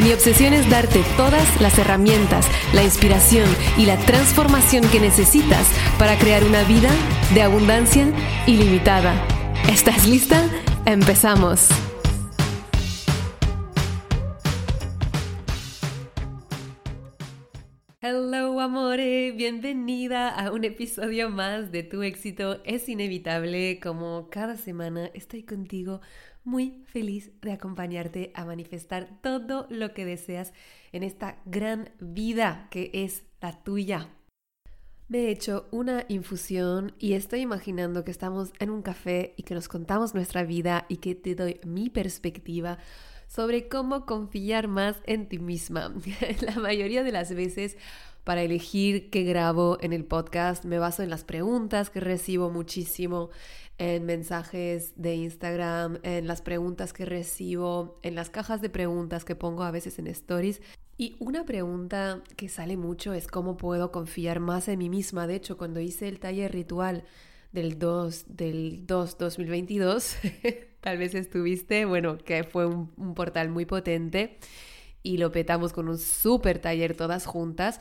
Mi obsesión es darte todas las herramientas, la inspiración y la transformación que necesitas para crear una vida de abundancia ilimitada. ¿Estás lista? Empezamos. Hello amore, bienvenida a un episodio más de Tu éxito es inevitable. Como cada semana estoy contigo muy feliz de acompañarte a manifestar todo lo que deseas en esta gran vida que es la tuya. Me he hecho una infusión y estoy imaginando que estamos en un café y que nos contamos nuestra vida y que te doy mi perspectiva sobre cómo confiar más en ti misma. la mayoría de las veces para elegir qué grabo en el podcast me baso en las preguntas que recibo muchísimo en mensajes de Instagram, en las preguntas que recibo, en las cajas de preguntas que pongo a veces en stories. Y una pregunta que sale mucho es cómo puedo confiar más en mí misma. De hecho, cuando hice el taller ritual del 2 del 2 2022, tal vez estuviste, bueno, que fue un, portal muy potente y lo petamos con un súper taller todas juntas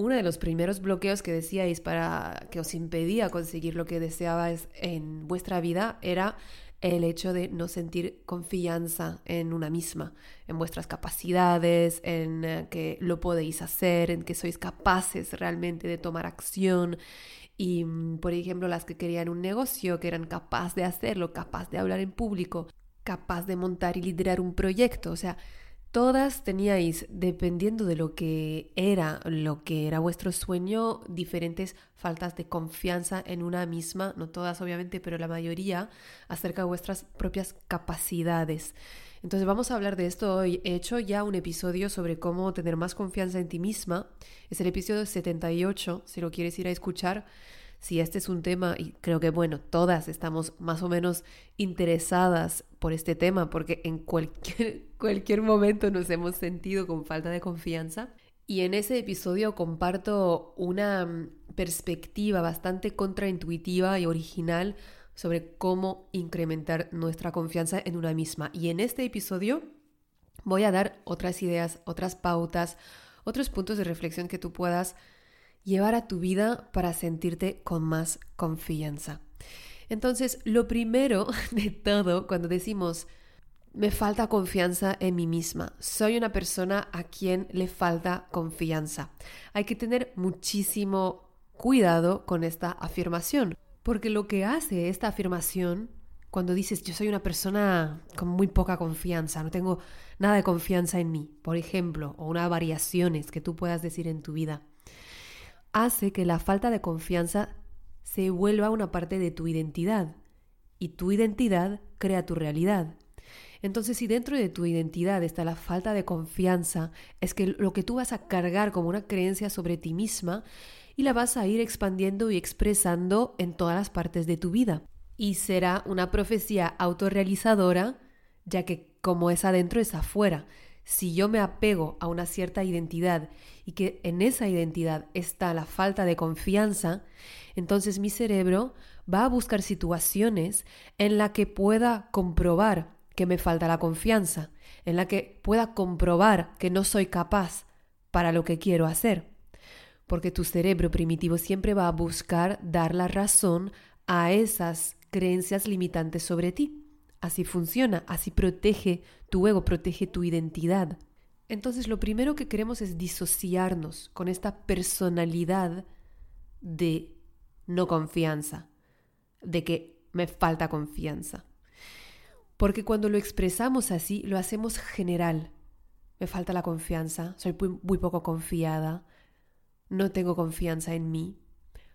uno de los primeros bloqueos que decíais para que os impedía conseguir lo que deseabais en vuestra vida era el hecho de no sentir confianza en una misma, en vuestras capacidades, en eh, que lo podéis hacer, en que sois capaces realmente de tomar acción. Y, mm, por ejemplo, las que querían un negocio, que eran capaces de hacerlo, capaz de hablar en público, capaz de montar y liderar un proyecto. O sea, Todas teníais, dependiendo de lo que era, lo que era vuestro sueño, diferentes faltas de confianza en una misma, no todas obviamente, pero la mayoría, acerca de vuestras propias capacidades. Entonces vamos a hablar de esto hoy. He hecho ya un episodio sobre cómo tener más confianza en ti misma. Es el episodio 78, si lo quieres ir a escuchar si este es un tema, y creo que bueno, todas estamos más o menos interesadas por este tema, porque en cualquier, cualquier momento nos hemos sentido con falta de confianza. Y en ese episodio comparto una mm, perspectiva bastante contraintuitiva y original sobre cómo incrementar nuestra confianza en una misma. Y en este episodio voy a dar otras ideas, otras pautas, otros puntos de reflexión que tú puedas llevar a tu vida para sentirte con más confianza. Entonces, lo primero de todo, cuando decimos, me falta confianza en mí misma, soy una persona a quien le falta confianza, hay que tener muchísimo cuidado con esta afirmación, porque lo que hace esta afirmación, cuando dices, yo soy una persona con muy poca confianza, no tengo nada de confianza en mí, por ejemplo, o unas variaciones que tú puedas decir en tu vida, hace que la falta de confianza se vuelva una parte de tu identidad y tu identidad crea tu realidad. Entonces, si dentro de tu identidad está la falta de confianza, es que lo que tú vas a cargar como una creencia sobre ti misma y la vas a ir expandiendo y expresando en todas las partes de tu vida. Y será una profecía autorrealizadora, ya que como es adentro es afuera si yo me apego a una cierta identidad y que en esa identidad está la falta de confianza, entonces mi cerebro va a buscar situaciones en la que pueda comprobar que me falta la confianza, en la que pueda comprobar que no soy capaz para lo que quiero hacer. Porque tu cerebro primitivo siempre va a buscar dar la razón a esas creencias limitantes sobre ti. Así funciona, así protege tu ego, protege tu identidad. Entonces lo primero que queremos es disociarnos con esta personalidad de no confianza, de que me falta confianza. Porque cuando lo expresamos así, lo hacemos general. Me falta la confianza, soy muy, poco confiada, no tengo confianza en mí,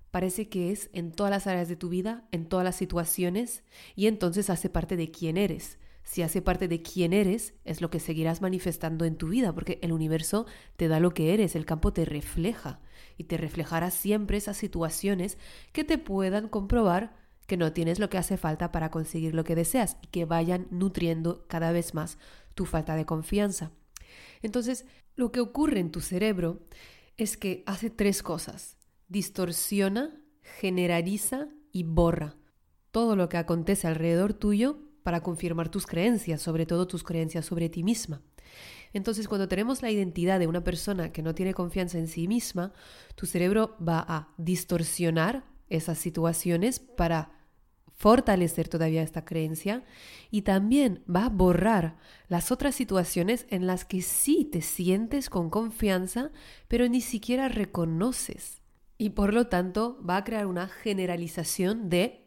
parece que es en todas las áreas de tu vida, en todas las situaciones, y entonces hace parte de quién eres. si hace parte de quién eres, es lo que seguirás manifestando en tu vida, porque el universo te da lo que eres, el campo te refleja y te reflejará siempre esas situaciones que te puedan comprobar que no tienes lo que hace falta para conseguir lo que deseas y que vayan nutriendo cada vez más tu falta de confianza. Entonces, lo que ocurre en tu cerebro es que hace tres cosas. Distorsiona, generaliza y borra todo lo que acontece alrededor tuyo para confirmar tus creencias, sobre todo tus creencias sobre ti misma. Entonces, cuando tenemos la identidad de una persona que no tiene confianza en sí misma, tu cerebro va a distorsionar esas situaciones para fortalecer todavía esta creencia y también va a borrar las otras situaciones en las que sí te sientes con confianza, pero ni siquiera reconoces. Y por lo tanto va a crear una generalización de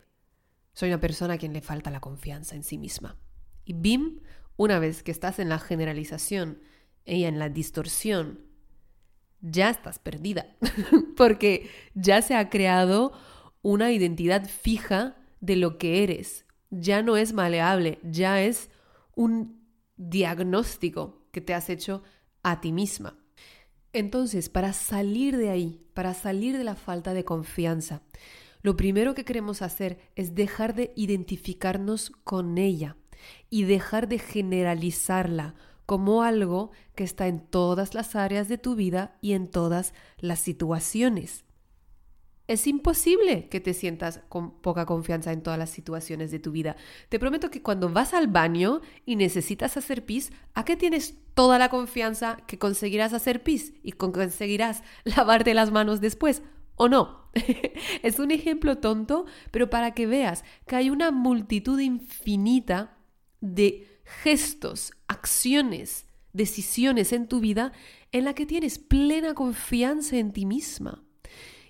soy una persona a quien le falta la confianza en sí misma. Y BIM, una vez que estás en la generalización y en la distorsión, ya estás perdida, porque ya se ha creado una identidad fija de lo que eres. Ya no es maleable, ya es un diagnóstico que te has hecho a ti misma. Entonces, para salir de ahí, para salir de la falta de confianza, lo primero que queremos hacer es dejar de identificarnos con ella y dejar de generalizarla como algo que está en todas las áreas de tu vida y en todas las situaciones. Es imposible que te sientas con poca confianza en todas las situaciones de tu vida. Te prometo que cuando vas al baño y necesitas hacer pis, ¿a qué tienes toda la confianza que conseguirás hacer pis y conseguirás lavarte las manos después? ¿O no? es un ejemplo tonto, pero para que veas que hay una multitud infinita de gestos, acciones, decisiones en tu vida en la que tienes plena confianza en ti misma.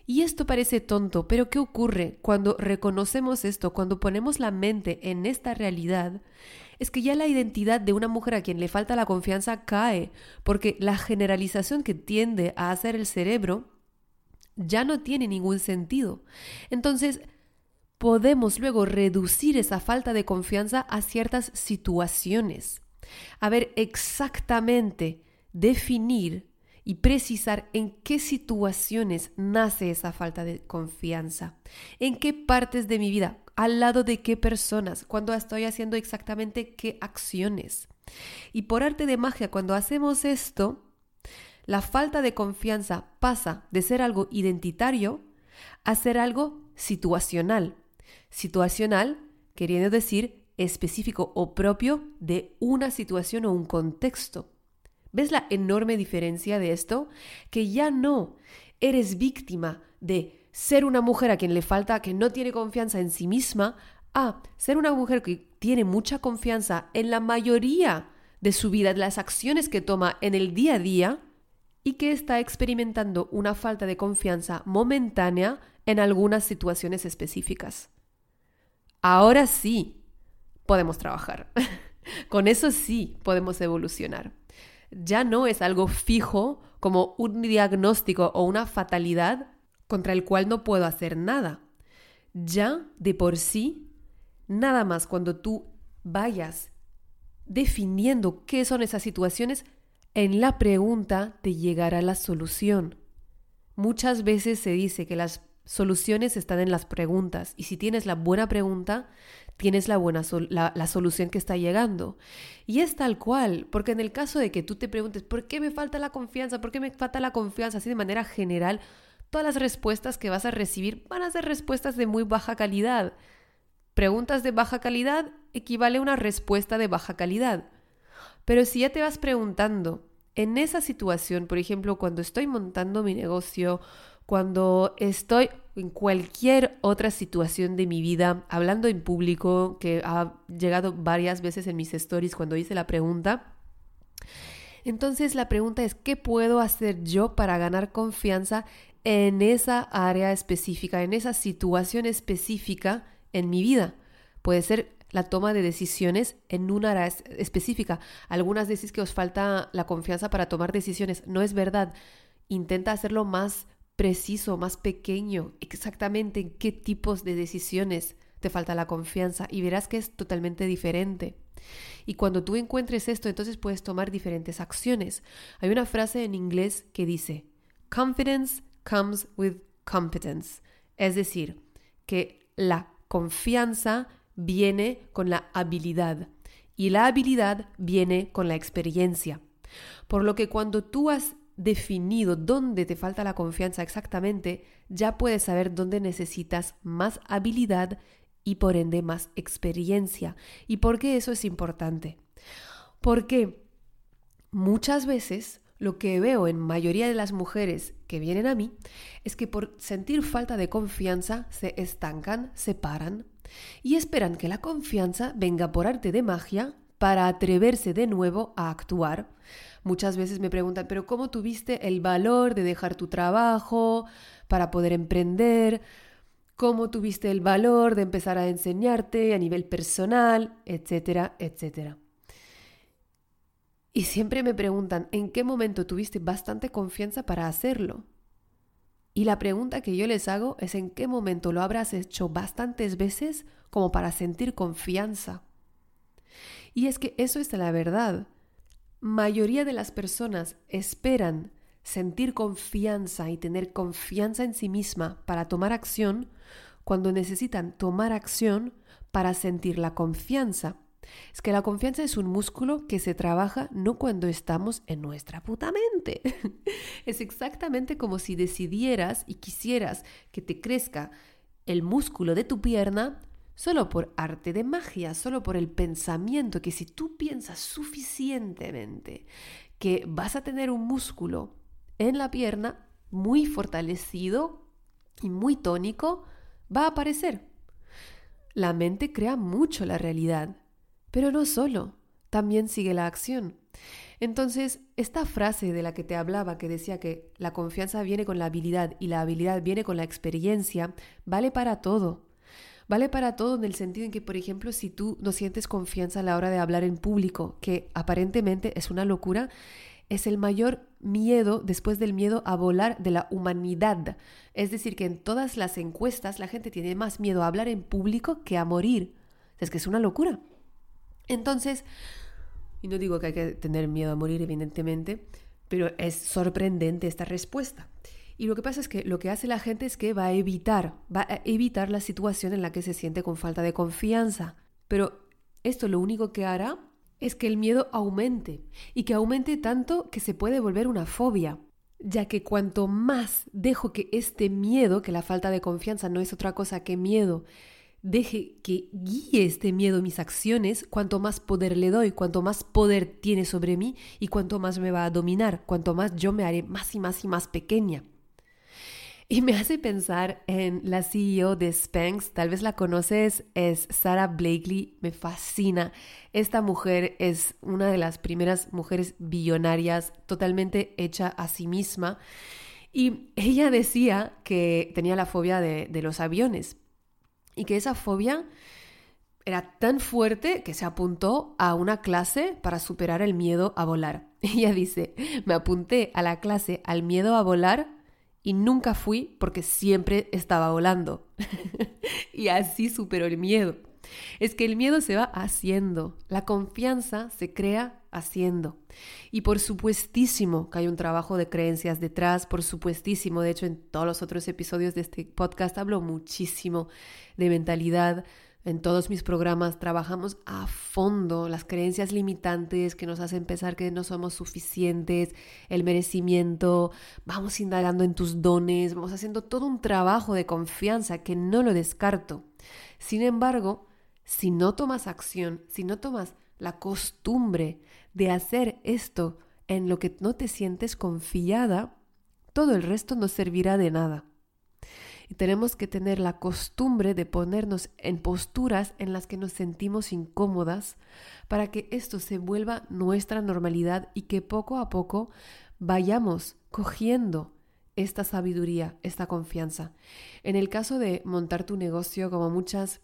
Y esto parece tonto, pero ¿qué ocurre cuando reconocemos esto, cuando ponemos la mente en esta realidad? Es que ya la identidad de una mujer a quien le falta la confianza cae, porque la generalización que tiende a hacer el cerebro ya no tiene ningún sentido. Entonces, podemos luego reducir esa falta de confianza a ciertas situaciones. A ver exactamente, definir y precisar en qué situaciones nace esa falta de confianza, en qué partes de mi vida, al lado de qué personas, cuando estoy haciendo exactamente qué acciones. Y por arte de magia, cuando hacemos esto, la falta de confianza pasa de ser algo identitario a ser algo situacional. Situacional queriendo decir específico o propio de una situación o un contexto. ¿Ves la enorme diferencia de esto? Que ya no eres víctima de ser una mujer a quien le falta, que no tiene confianza en sí misma, a ser una mujer que tiene mucha confianza en la mayoría de su vida, de las acciones que toma en el día a día, y que está experimentando una falta de confianza momentánea en algunas situaciones específicas. Ahora sí podemos trabajar. Con eso sí podemos evolucionar. Ya no es algo fijo como un diagnóstico o una fatalidad contra el cual no puedo hacer nada. Ya de por sí, nada más cuando tú vayas definiendo qué son esas situaciones, en la pregunta te llegará la solución. Muchas veces se dice que las soluciones están en las preguntas y si tienes la buena pregunta, tienes la, buena la, solución que está llegando. Y es tal cual, porque en el caso de que tú te preguntes, ¿por qué me falta la confianza? ¿Por qué me falta la confianza? Así de manera general, todas las respuestas que vas a recibir van a ser respuestas de muy baja calidad. Preguntas de baja calidad equivale a una respuesta de baja calidad. Pero si ya te vas preguntando, en esa situación, por ejemplo, cuando estoy montando mi negocio, cuando estoy en cualquier otra situación de mi vida, hablando en público, que ha llegado varias veces en mis stories cuando hice la pregunta, entonces la pregunta es, ¿qué puedo hacer yo para ganar confianza en esa área específica, en esa situación específica en mi vida? Puede ser la toma de decisiones en una área específica. Algunas decís que os falta la confianza para tomar decisiones. No es verdad. Intenta hacerlo más preciso, más pequeño, exactamente en qué tipos de decisiones te falta la confianza y verás que es totalmente diferente. Y cuando tú encuentres esto, entonces puedes tomar diferentes acciones. Hay una frase en inglés que dice, confidence comes with competence. Es decir, que la confianza viene con la habilidad y la habilidad viene con la experiencia. Por lo que cuando tú has definido dónde te falta la confianza exactamente, ya puedes saber dónde necesitas más habilidad y por ende más experiencia. ¿Y por qué eso es importante? Porque muchas veces lo que veo en mayoría de las mujeres que vienen a mí es que por sentir falta de confianza se estancan, se paran y esperan que la confianza venga por arte de magia para atreverse de nuevo a actuar. Muchas veces me preguntan, pero ¿cómo tuviste el valor de dejar tu trabajo para poder emprender? ¿Cómo tuviste el valor de empezar a enseñarte a nivel personal, etcétera, etcétera? Y siempre me preguntan, ¿en qué momento tuviste bastante confianza para hacerlo? Y la pregunta que yo les hago es en qué momento lo habrás hecho bastantes veces como para sentir confianza. Y es que eso es la verdad. Mayoría de las personas esperan sentir confianza y tener confianza en sí misma para tomar acción cuando necesitan tomar acción para sentir la confianza. Es que la confianza es un músculo que se trabaja no cuando estamos en nuestra puta mente. es exactamente como si decidieras y quisieras que te crezca el músculo de tu pierna solo por arte de magia, solo por el pensamiento que si tú piensas suficientemente que vas a tener un músculo en la pierna muy fortalecido y muy tónico, va a aparecer. La mente crea mucho la realidad pero no solo, también sigue la acción. Entonces, esta frase de la que te hablaba, que decía que la confianza viene con la habilidad y la habilidad viene con la experiencia, vale para todo. Vale para todo en el sentido en que, por ejemplo, si tú no sientes confianza a la hora de hablar en público, que aparentemente es una locura, es el mayor miedo después del miedo a volar de la humanidad. Es decir, que en todas las encuestas la gente tiene más miedo a hablar en público que a morir. Es que es una locura. Entonces, y no digo que hay que tener miedo a morir, evidentemente, pero es sorprendente esta respuesta. Y lo que pasa es que lo que hace la gente es que va a evitar, va a evitar la situación en la que se siente con falta de confianza. Pero esto lo único que hará es que el miedo aumente y que aumente tanto que se puede volver una fobia, ya que cuanto más dejo que este miedo, que la falta de confianza no es otra cosa que miedo, deje que guíe este miedo mis acciones, cuanto más poder le doy, cuanto más poder tiene sobre mí y cuanto más me va a dominar, cuanto más yo me haré más y más y más pequeña. Y me hace pensar en la CEO de Spanx, tal vez la conoces, es Sarah Blakely, me fascina. Esta mujer es una de las primeras mujeres billonarias totalmente hecha a sí misma. Y ella decía que tenía la fobia de, de los aviones y que esa fobia era tan fuerte que se apuntó a una clase para superar el miedo a volar. Ella dice, me apunté a la clase al miedo a volar y nunca fui porque siempre estaba volando. y así superó el miedo. Es que el miedo se va haciendo, la confianza se crea haciendo. Y por supuestísimo que hay un trabajo de creencias detrás, por supuestísimo, de hecho en todos los otros episodios de este podcast hablo muchísimo de mentalidad. En todos mis programas trabajamos a fondo las creencias limitantes que nos hacen pensar que no somos suficientes, el merecimiento, vamos indagando en tus dones, vamos haciendo todo un trabajo de confianza que no lo descarto. Sin embargo, si no tomas acción, si no tomas la costumbre de hacer esto en lo que no te sientes confiada, todo el resto no servirá de nada. Y tenemos que tener la costumbre de ponernos en posturas en las que nos sentimos incómodas para que esto se vuelva nuestra normalidad y que poco a poco vayamos cogiendo esta sabiduría, esta confianza. En el caso de montar tu negocio, como muchas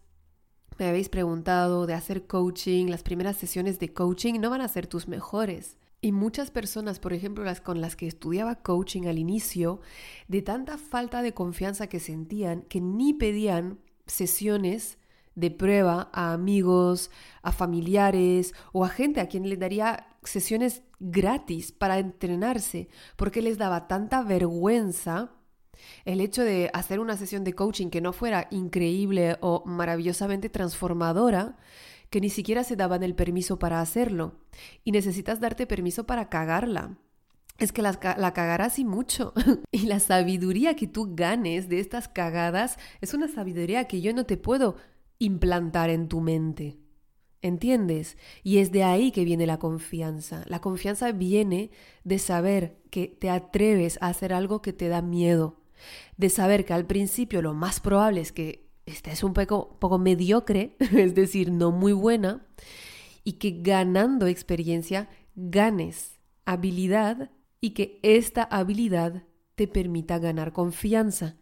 me habéis preguntado de hacer coaching, las primeras sesiones de coaching no van a ser tus mejores. Y muchas personas, por ejemplo, las con las que estudiaba coaching al inicio, de tanta falta de confianza que sentían, que ni pedían sesiones de prueba a amigos, a familiares o a gente a quien le daría sesiones gratis para entrenarse, porque les daba tanta vergüenza el hecho de hacer una sesión de coaching que no fuera increíble o maravillosamente transformadora, que ni siquiera se daban el permiso para hacerlo. Y necesitas darte permiso para cagarla. Es que la, la cagarás y mucho. y la sabiduría que tú ganes de estas cagadas es una sabiduría que yo no te puedo implantar en tu mente. ¿Entiendes? Y es de ahí que viene la confianza. La confianza viene de saber que te atreves a hacer algo que te da miedo. De saber que al principio lo más probable es que estés un poco, poco mediocre, es decir, no muy buena, y que ganando experiencia ganes habilidad y que esta habilidad te permita ganar confianza.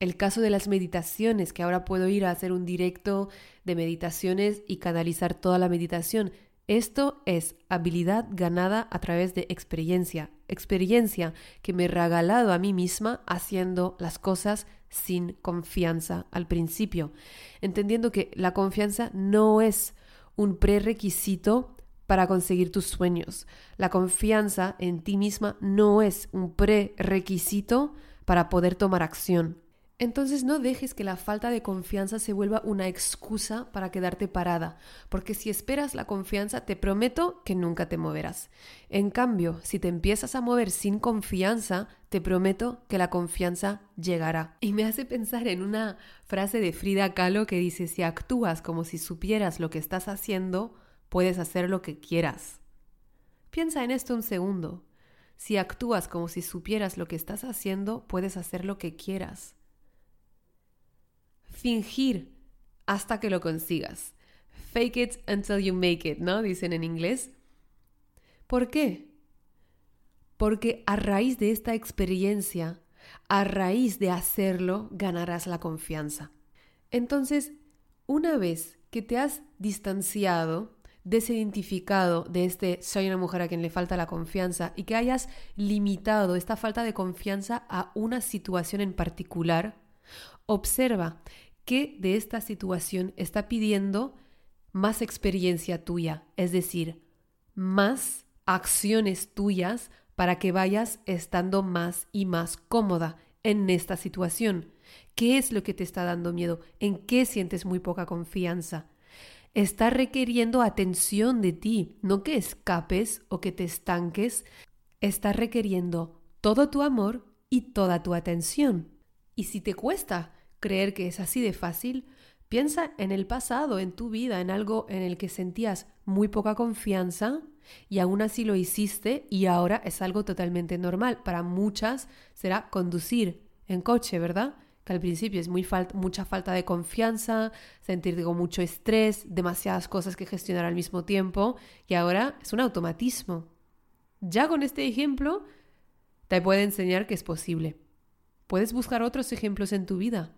El caso de las meditaciones, que ahora puedo ir a hacer un directo de meditaciones y canalizar toda la meditación. Esto es habilidad ganada a través de experiencia, experiencia que me he regalado a mí misma haciendo las cosas sin confianza al principio, entendiendo que la confianza no es un prerequisito para conseguir tus sueños. La confianza en ti misma no es un prerequisito para poder tomar acción. Entonces no dejes que la falta de confianza se vuelva una excusa para quedarte parada, porque si esperas la confianza te prometo que nunca te moverás. En cambio, si te empiezas a mover sin confianza, te prometo que la confianza llegará. Y me hace pensar en una frase de Frida Kahlo que dice, si actúas como si supieras lo que estás haciendo, puedes hacer lo que quieras. Piensa en esto un segundo. Si actúas como si supieras lo que estás haciendo, puedes hacer lo que quieras fingir hasta que lo consigas. Fake it until you make it, ¿no? Dicen en inglés. ¿Por qué? Porque a raíz de esta experiencia, a raíz de hacerlo, ganarás la confianza. Entonces, una vez que te has distanciado, desidentificado de este soy una mujer a quien le falta la confianza y que hayas limitado esta falta de confianza a una situación en particular, Observa qué de esta situación está pidiendo más experiencia tuya, es decir, más acciones tuyas para que vayas estando más y más cómoda en esta situación. ¿Qué es lo que te está dando miedo? ¿En qué sientes muy poca confianza? Está requiriendo atención de ti, no que escapes o que te estanques. Está requiriendo todo tu amor y toda tu atención. Y si te cuesta creer que es así de fácil, piensa en el pasado, en tu vida, en algo en el que sentías muy poca confianza y aún así lo hiciste y ahora es algo totalmente normal. Para muchas será conducir en coche, ¿verdad? Que al principio es muy mucha falta de confianza, sentir con mucho estrés, demasiadas cosas que gestionar al mismo tiempo y ahora es un automatismo. Ya con este ejemplo te puede enseñar que es posible. Puedes buscar otros ejemplos en tu vida,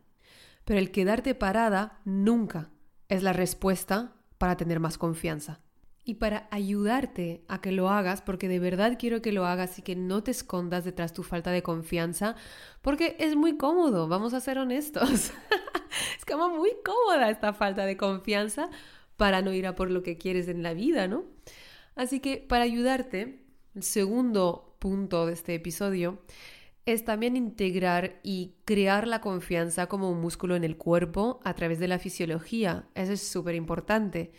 pero el quedarte parada nunca es la respuesta para tener más confianza. Y para ayudarte a que lo hagas, porque de verdad quiero que lo hagas y que no te escondas detrás de tu falta de confianza, porque es muy cómodo, vamos a ser honestos. es como muy cómoda esta falta de confianza para no ir a por lo que quieres en la vida, ¿no? Así que para ayudarte, el segundo punto de este episodio es también integrar y crear la confianza como un músculo en el cuerpo a través de la fisiología. Eso es súper importante.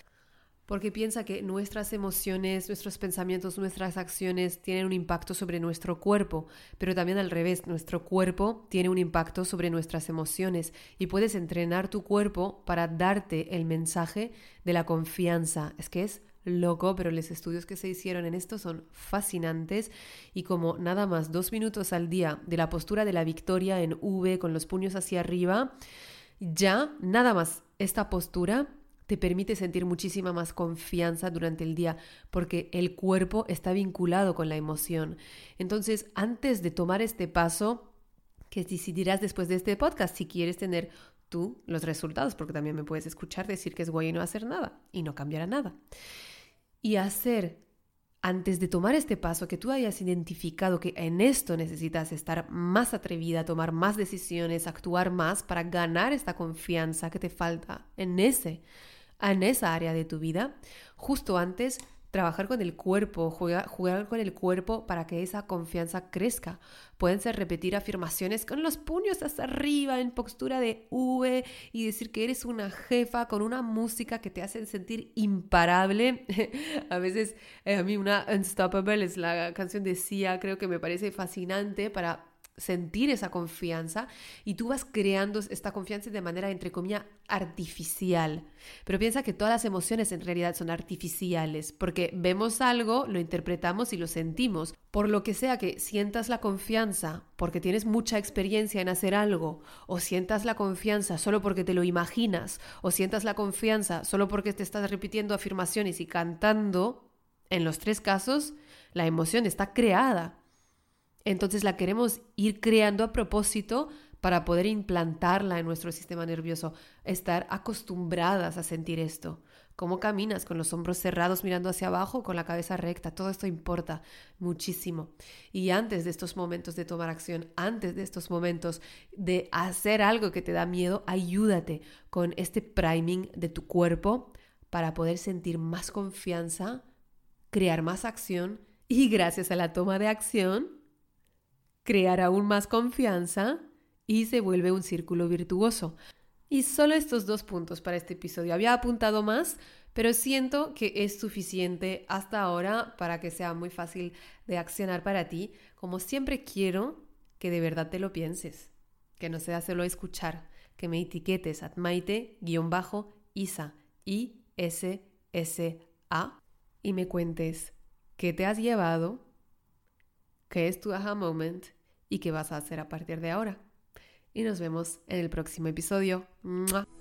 Porque piensa que nuestras emociones, nuestros pensamientos, nuestras acciones tienen un impacto sobre nuestro cuerpo, pero también al revés, nuestro cuerpo tiene un impacto sobre nuestras emociones y puedes entrenar tu cuerpo para darte el mensaje de la confianza. Es que es loco, pero los estudios que se hicieron en esto son fascinantes y como nada más dos minutos al día de la postura de la victoria en V con los puños hacia arriba, ya nada más esta postura te permite sentir muchísima más confianza durante el día porque el cuerpo está vinculado con la emoción. Entonces, antes de tomar este paso, que decidirás después de este podcast si quieres tener tú los resultados, porque también me puedes escuchar decir que es guay no hacer nada y no cambiará nada y hacer antes de tomar este paso, que tú hayas identificado que en esto necesitas estar más atrevida, tomar más decisiones, actuar más para ganar esta confianza que te falta en ese en esa área de tu vida, justo antes trabajar con el cuerpo, jugar, jugar, con el cuerpo para que esa confianza crezca. Pueden ser repetir afirmaciones con los puños hacia arriba en postura de V y decir que eres una jefa con una música que te hace sentir imparable. a veces eh, a mí una Unstoppable es la canción de Sia, creo que me parece fascinante para sentir esa confianza y tú vas creando esta confianza de manera, entre comillas, artificial. Pero piensa que todas las emociones en realidad son artificiales, porque vemos algo, lo interpretamos y lo sentimos. Por lo que sea que sientas la confianza porque tienes mucha experiencia en hacer algo, o sientas la confianza solo porque te lo imaginas, o sientas la confianza solo porque te estás repitiendo afirmaciones y cantando, en los tres casos, la emoción está creada. Entonces la queremos ir creando a propósito para poder implantarla en nuestro sistema nervioso, estar acostumbradas a sentir esto. Cómo caminas con los hombros cerrados mirando hacia abajo, con la cabeza recta, todo esto importa muchísimo. Y antes de estos momentos de tomar acción, antes de estos momentos de hacer algo que te da miedo, ayúdate con este priming de tu cuerpo para poder sentir más confianza, crear más acción y gracias a la toma de acción, crear aún más confianza y se vuelve un círculo virtuoso. Y solo estos dos puntos para este episodio. Había apuntado más, pero siento que es suficiente hasta ahora para que sea muy fácil de accionar para ti. Como siempre quiero que de verdad te lo pienses, que no sea solo escuchar, que me etiquetes at maite-isa, I-S-S-A, y me cuentes qué te has llevado, qué es tu aha moment y qué vas a hacer a partir de ahora. Y nos vemos en el próximo episodio.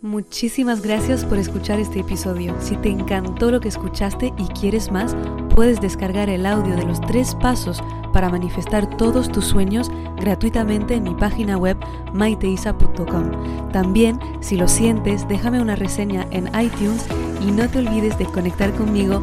Muchísimas gracias por escuchar este episodio. Si te encantó lo que escuchaste y quieres más, puedes descargar el audio de los tres pasos para manifestar todos tus sueños gratuitamente en mi página web maiteisa.com. También, si lo sientes, déjame una reseña en iTunes y no te olvides de conectar conmigo